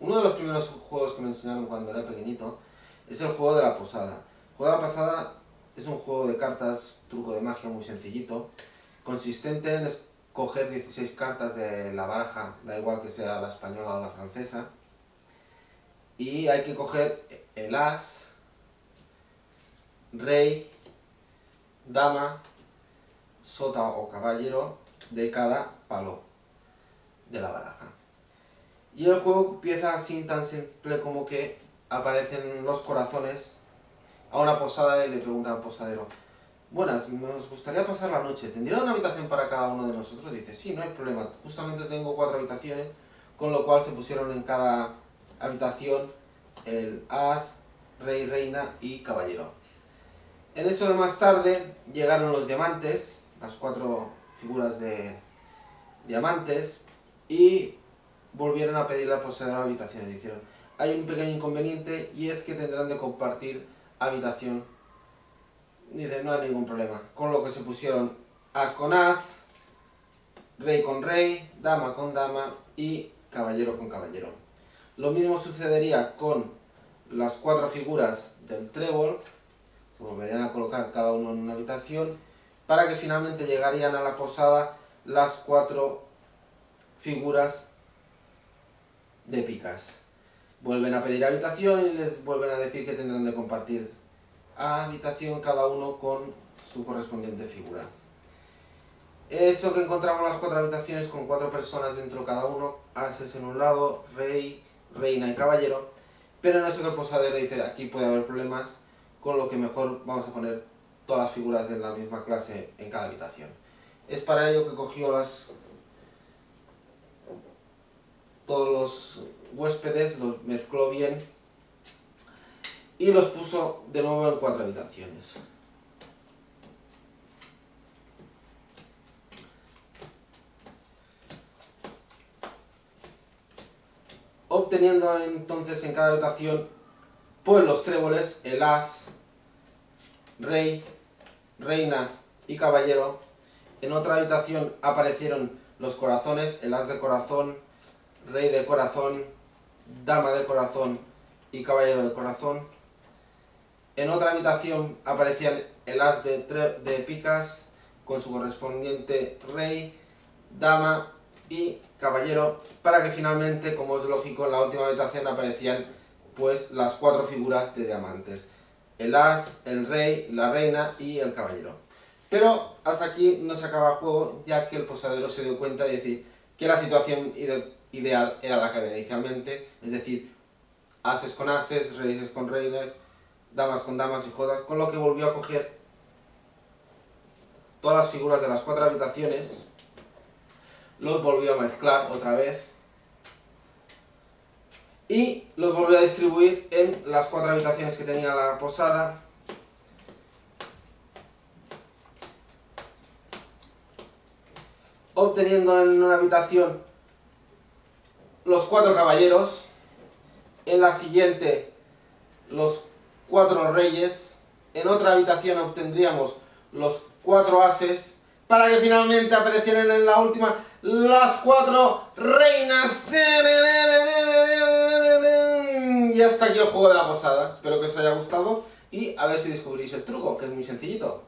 uno de los primeros juegos que me enseñaron cuando era pequeñito es el juego de la posada. El juego de la posada es un juego de cartas, truco de magia muy sencillito, consistente en escoger 16 cartas de la baraja, da igual que sea la española o la francesa, y hay que coger el as, rey, dama, sota o caballero de cada palo de la baraja. Y el juego empieza así tan simple como que aparecen los corazones a una posada y le preguntan al posadero, buenas, nos gustaría pasar la noche, ¿tendría una habitación para cada uno de nosotros? Dice, sí, no hay problema, justamente tengo cuatro habitaciones, con lo cual se pusieron en cada habitación el as, rey, reina y caballero. En eso de más tarde llegaron los diamantes, las cuatro figuras de diamantes, y volvieron a pedir la poseedora habitación. Y dijeron, hay un pequeño inconveniente y es que tendrán de compartir habitación. Dice, no hay ningún problema. Con lo que se pusieron as con as, rey con rey, dama con dama y caballero con caballero. Lo mismo sucedería con las cuatro figuras del trébol, se volverían a colocar cada uno en una habitación, para que finalmente llegarían a la posada las cuatro figuras de picas. Vuelven a pedir habitación y les vuelven a decir que tendrán de compartir habitación cada uno con su correspondiente figura. Eso que encontramos las cuatro habitaciones con cuatro personas dentro cada uno, ases en un lado, rey, reina y caballero, pero eso que el posadero dice aquí puede haber problemas, con lo que mejor vamos a poner todas las figuras de la misma clase en cada habitación. Es para ello que cogió las todos los huéspedes, los mezcló bien y los puso de nuevo en cuatro habitaciones. Obteniendo entonces en cada habitación pues los tréboles, el as, rey, reina y caballero. En otra habitación aparecieron los corazones, el as de corazón, rey de corazón, dama de corazón y caballero de corazón. En otra habitación aparecían el as de, de picas con su correspondiente rey, dama y caballero, para que finalmente, como es lógico, en la última habitación aparecían pues las cuatro figuras de diamantes. El as, el rey, la reina y el caballero. Pero hasta aquí no se acaba el juego, ya que el posadero se dio cuenta de decir que la situación ideal era la que había inicialmente, es decir, ases con ases, reyes con reyes, damas con damas y jodas, con lo que volvió a coger todas las figuras de las cuatro habitaciones, los volvió a mezclar otra vez y los volvió a distribuir en las cuatro habitaciones que tenía la posada. Obteniendo en una habitación los cuatro caballeros, en la siguiente los cuatro reyes, en otra habitación obtendríamos los cuatro ases, para que finalmente aparecieran en la última las cuatro reinas. Y hasta aquí el juego de la posada. Espero que os haya gustado y a ver si descubrís el truco, que es muy sencillito.